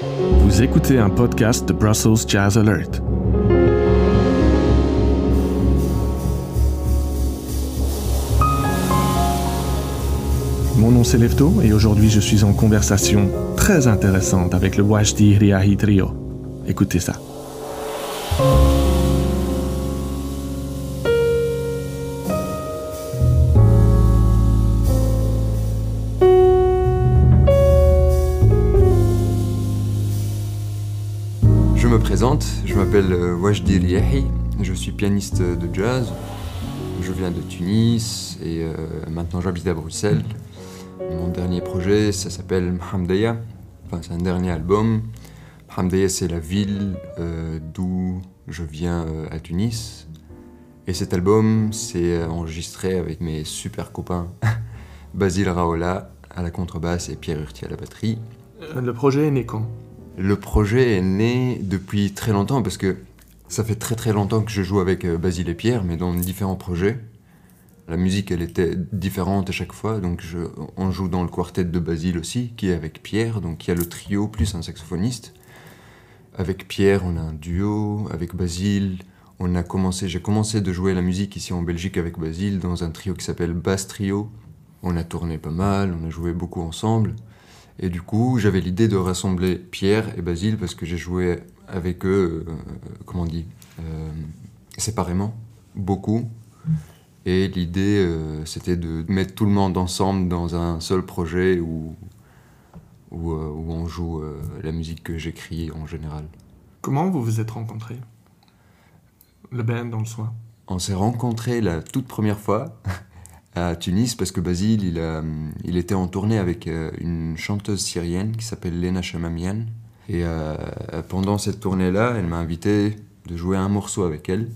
Vous écoutez un podcast de Brussels Jazz Alert. Mon nom c'est Lefto et aujourd'hui je suis en conversation très intéressante avec le Wajdi Riahi Trio. Écoutez ça. Je m'appelle euh, Wajdi Riahi, je suis pianiste de jazz. Je viens de Tunis et euh, maintenant j'habite à Bruxelles. Mon dernier projet, ça s'appelle Mhamdaya. Enfin, c'est un dernier album. Mhamdaya, c'est la ville euh, d'où je viens à Tunis. Et cet album, c'est enregistré avec mes super copains Basile Raola à la contrebasse et Pierre Urti à la batterie. Le projet est né quand? Le projet est né depuis très longtemps parce que ça fait très très longtemps que je joue avec euh, Basile et Pierre, mais dans différents projets. La musique, elle était différente à chaque fois, donc on joue dans le quartet de Basile aussi, qui est avec Pierre, donc il y a le trio plus un saxophoniste. Avec Pierre, on a un duo. Avec Basile, on a commencé, j'ai commencé de jouer la musique ici en Belgique avec Basile dans un trio qui s'appelle Bass Trio. On a tourné pas mal, on a joué beaucoup ensemble. Et du coup, j'avais l'idée de rassembler Pierre et Basile parce que j'ai joué avec eux, euh, comment on dit, euh, séparément, beaucoup. Et l'idée, euh, c'était de mettre tout le monde ensemble dans un seul projet où, où, où on joue la musique que j'écris en général. Comment vous vous êtes rencontrés? Le band dans le soin? On s'est rencontrés la toute première fois à Tunis parce que Basile, il, il était en tournée avec euh, une chanteuse syrienne qui s'appelle Lena Chamamian. Et euh, pendant cette tournée-là, elle m'a invité de jouer un morceau avec elle.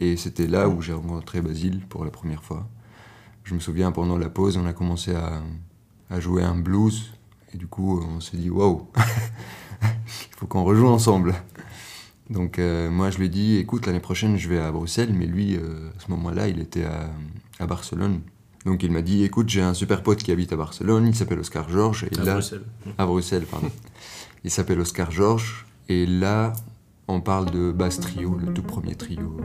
Et c'était là où j'ai rencontré Basile pour la première fois. Je me souviens, pendant la pause, on a commencé à, jouer un blues. Et du coup, on s'est dit, waouh, il faut qu'on rejoue ensemble. Donc euh, moi je lui ai dit écoute l'année prochaine je vais à Bruxelles mais lui euh, à ce moment-là il était à Barcelone. Donc il m'a dit écoute j'ai un super pote qui habite à Barcelone, il s'appelle Oscar Georges et à là Bruxelles. à Bruxelles pardon. il s'appelle Oscar Georges et là on parle de Bass Trio, le tout premier trio.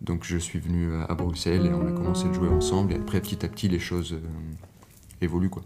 Donc je suis venu à- à Bruxelles et on a commencé de jouer ensemble et après petit à petit les choses euh, évoluent quoi.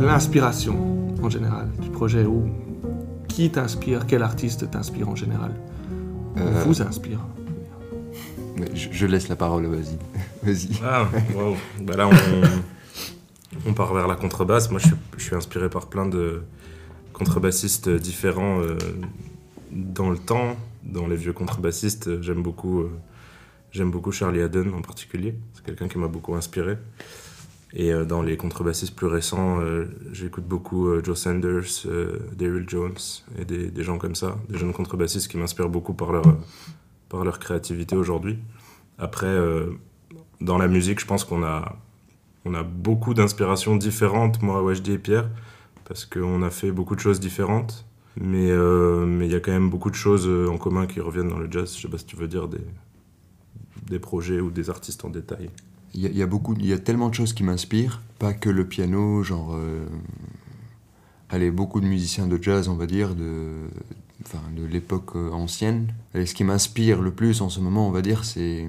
L'inspiration en général du projet ou qui t'inspire, quel artiste t'inspire en général Ou Euh, Vous inspire mais je, je laisse la parole. Vas-y. Ah, waouh. Bah là, on, on part vers la contrebasse. Moi, je suis, je suis inspiré par plein de contrebassistes différents euh, dans le temps. Dans les vieux contrebassistes, j'aime beaucoup, euh, j'aime beaucoup Charlie Haddon en particulier. C'est quelqu'un qui m'a beaucoup inspiré. Et euh, dans les contrebassistes plus récents, euh, j'écoute beaucoup euh, Joe Sanders, Daryl Jones et des, gens comme ça, des jeunes contrebassistes qui m'inspirent beaucoup par leur, par leur créativité aujourd'hui. Après, dans la musique, je pense qu'on a, on a beaucoup d'inspirations différentes, moi, Wajdi et Pierre, parce qu'on a fait beaucoup de choses différentes. Mais euh, il y a quand même beaucoup de choses en commun qui reviennent dans le jazz. Je sais pas si tu veux dire des, des projets ou des artistes en détail Il y, a- beaucoup, il y a tellement de choses qui m'inspirent, pas que le piano, genre, euh, allez, beaucoup de musiciens de jazz, on va dire, de, enfin, de l'époque euh, ancienne. Ce qui m'inspire le plus en ce moment, on va dire, c'est,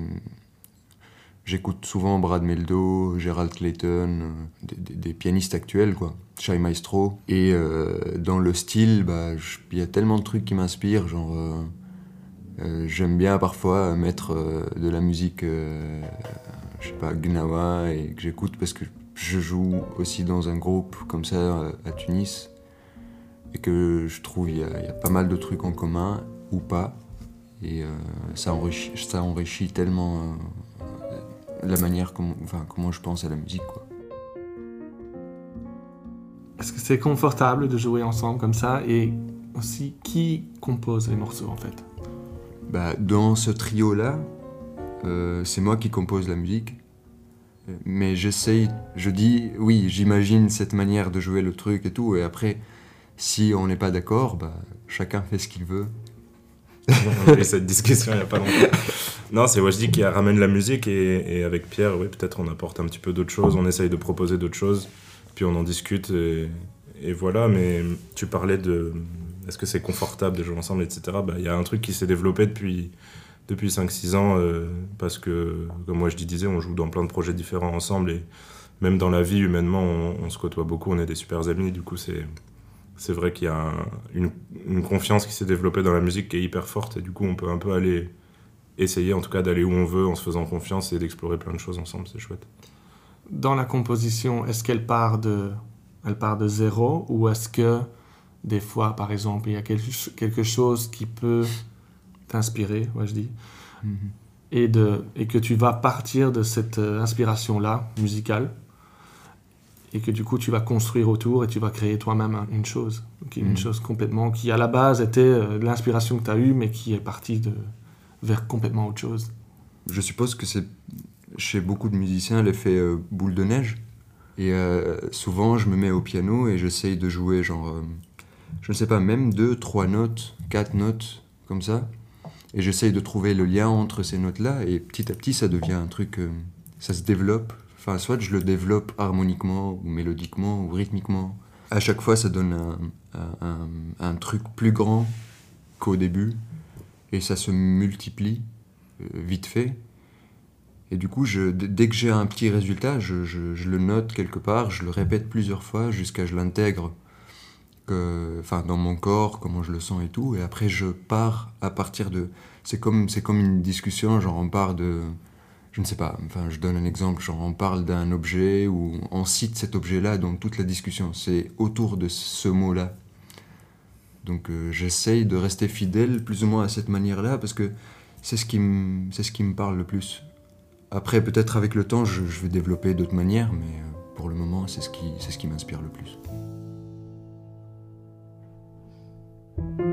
j'écoute souvent Brad Meldo, Gerald Clayton, euh, des, pianistes actuels, quoi, Shai Maestro. Et dans le style, bah, il y a tellement de trucs qui m'inspirent, genre. J'aime bien parfois mettre de la musique je sais pas, Gnawa, et que j'écoute parce que je joue aussi dans un groupe comme ça euh, à Tunis, et que je trouve il y, a- il y a pas mal de trucs en commun, ou pas, et euh, ça, enrichit, ça enrichit tellement euh, la manière comment, enfin, comment je pense à la musique. Quoi. Est-ce que c'est confortable de jouer ensemble comme ça Et aussi, qui compose les morceaux en fait? Bah, dans ce trio-là, euh, c'est moi qui compose la musique. Mais j'essaye, je dis, oui, j'imagine cette manière de jouer le truc et tout. Et après, si on n'est pas d'accord, bah, chacun fait ce qu'il veut. On cette discussion il n'y a pas longtemps. Non, c'est Wajdi qui ramène la musique et, et avec Pierre, oui, peut-être on apporte un petit peu d'autres choses, on essaye de proposer d'autres choses, puis on en discute et, et voilà. Mais tu parlais de est-ce que c'est confortable de jouer ensemble, etc. Bah, Il y a un truc qui s'est développé depuis, depuis 5-6 ans euh, parce que, comme moi je disais, on joue dans plein de projets différents ensemble et même dans la vie, humainement, on, se côtoie beaucoup, on est des super amis, du coup, c'est. C'est vrai qu'il y a un- une, confiance qui s'est développée dans la musique qui est hyper forte et du coup on peut un peu aller essayer en tout cas d'aller où on veut en se faisant confiance et d'explorer plein de choses ensemble, c'est chouette. Dans la composition, est-ce qu'elle part de, elle part de zéro ou est-ce que des fois, par exemple, il y a quelque, quelque chose qui peut t'inspirer, moi je dis, et, de, et que tu vas partir de cette euh, inspiration-là, musicale, et que du coup tu vas construire autour et tu vas créer toi-même un- une chose, qui- une Mhm. chose complètement qui à la base était euh, l'inspiration que tu as eue, mais qui est partie de, vers complètement autre chose. Je suppose que c'est chez beaucoup de musiciens l'effet euh, boule de neige. Et euh, souvent, je me mets au piano et j'essaye de jouer, genre, euh, je ne sais pas, même deux, trois notes, quatre notes, comme ça. Et j'essaye de trouver le lien entre ces notes-là. Et petit à petit, ça devient un truc, euh, ça se développe. Enfin, soit je le développe harmoniquement, ou mélodiquement, ou rythmiquement. À chaque fois, ça donne un, un- truc plus grand qu'au début. Et ça se multiplie euh, vite fait. Et du coup, je, dès que j'ai un petit résultat, je, je- je le note quelque part, je le répète plusieurs fois jusqu'à je l'intègre enfin, dans mon corps, comment je le sens et tout. Et après, je pars à partir de... C'est comme, c'est comme une discussion, genre on part de... Je ne sais pas, enfin je donne un exemple, genre on parle d'un objet ou on cite cet objet-là dans toute la discussion. C'est autour de ce mot-là. Donc euh, j'essaye de rester fidèle plus ou moins à cette manière-là parce que c'est ce qui me c'est ce qui me parle le plus. Après peut-être avec le temps je, je vais développer d'autres manières mais euh, pour le moment c'est ce qui c'est ce qui m'inspire le plus. Tu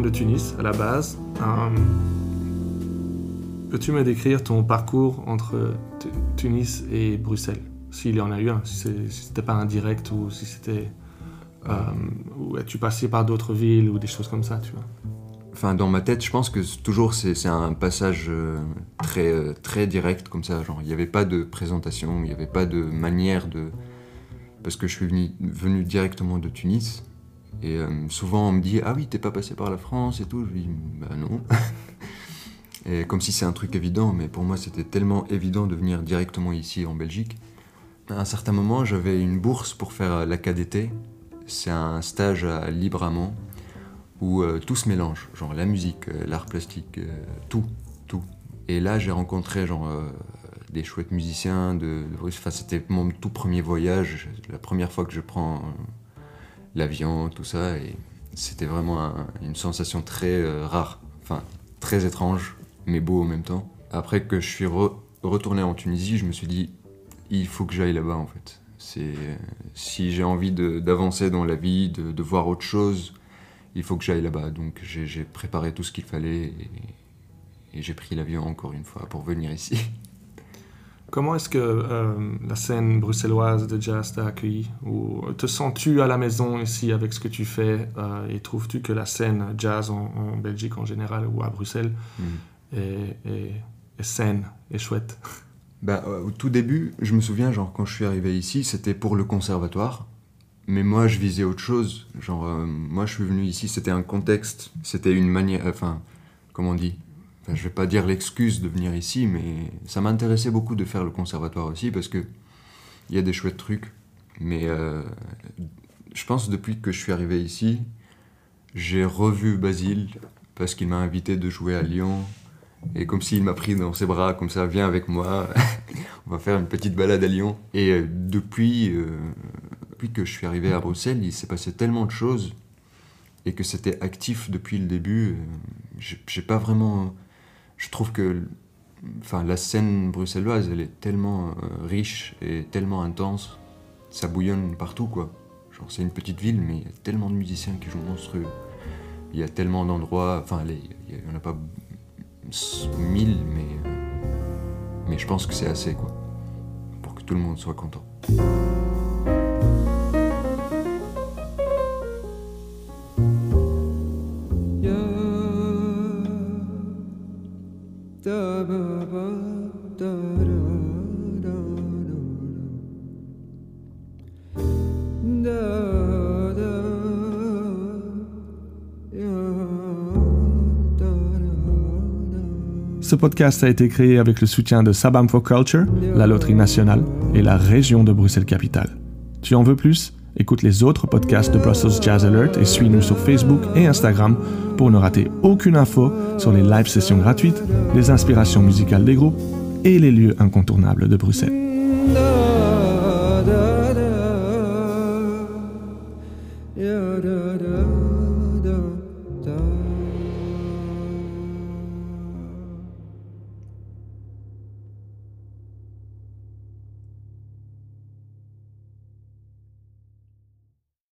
de Tunis à la base. Peux-tu me décrire ton parcours entre Tu- Tunis et Bruxelles? S'il y en a eu un, si c'était pas un direct ou si c'était. Euh, ou es-tu passé par d'autres villes ou des choses comme ça, tu vois? Enfin dans ma tête je pense que toujours c'est un passage euh, très euh, très direct comme ça genre il n'y avait pas de présentation, il n'y avait pas de manière de parce que je suis venu, venu directement de Tunis et euh, souvent on me dit ah oui t'es pas passé par la France et tout je dis bah non Et comme si c'est un truc évident, mais pour moi c'était tellement évident de venir directement ici en Belgique. À un certain moment, j'avais une bourse pour faire la KDT. C'est un stage à Libramont où euh, tout se mélange, genre la musique, euh, l'art plastique, euh, tout, tout. Et là, j'ai rencontré genre des chouettes musiciens Enfin, c'était mon tout premier voyage, la première fois que je prends l'avion, tout ça, et c'était vraiment une sensation très rare, enfin très étrange, mais beau en même temps. Après que je suis retourné en Tunisie, je me suis dit, il faut que j'aille là-bas en fait. C'est si j'ai envie d'avancer dans la vie, de, de, voir autre chose, il faut que j'aille là-bas. Donc j'ai préparé tout ce qu'il fallait et, et j'ai pris l'avion encore une fois pour venir ici. Comment est-ce que euh, la scène bruxelloise de jazz t'a accueilli? Ou te sens-tu à la maison ici avec ce que tu fais euh, Et trouves-tu que la scène jazz en, Belgique en général ou à Bruxelles mm. Est, saine et chouette bah, Au tout début, je me souviens, genre, quand je suis arrivé ici, c'était pour le conservatoire. Mais moi, je visais autre chose. Genre, euh, moi, je suis venu ici, c'était un contexte, c'était une manière. Enfin, comment on dit? Enfin, Je vais pas dire l'excuse de venir ici, mais ça m'intéressait beaucoup de faire le conservatoire aussi parce que il y a des chouettes trucs. Mais euh, je pense depuis que je suis arrivé ici, j'ai revu Basile parce qu'il m'a invité de jouer à Lyon. Et comme s'il m'a pris dans ses bras, comme ça, viens avec moi, on va faire une petite balade à Lyon. Et euh, depuis, depuis que je suis arrivé à Bruxelles, il s'est passé tellement de choses et que c'était actif depuis le début. Euh, j'ai pas vraiment. Je trouve que enfin, la scène bruxelloise, elle est tellement euh, riche et tellement intense. Ça bouillonne partout, quoi. Genre, c'est une petite ville, mais il y a tellement de musiciens qui jouent monstrueux. Il y a tellement d'endroits. Enfin, il n'y en a pas mille, mais. Euh, mais je pense que c'est assez, quoi. Pour que tout le monde soit content. Ce podcast a été créé avec le soutien de Sabam for Culture, la Loterie Nationale et la région de Bruxelles-Capitale. Tu en veux plus? Écoute les autres podcasts de Brussels Jazz Alert et suis-nous sur Facebook et Instagram pour ne rater aucune info sur les live sessions gratuites, les inspirations musicales des groupes et les lieux incontournables de Bruxelles.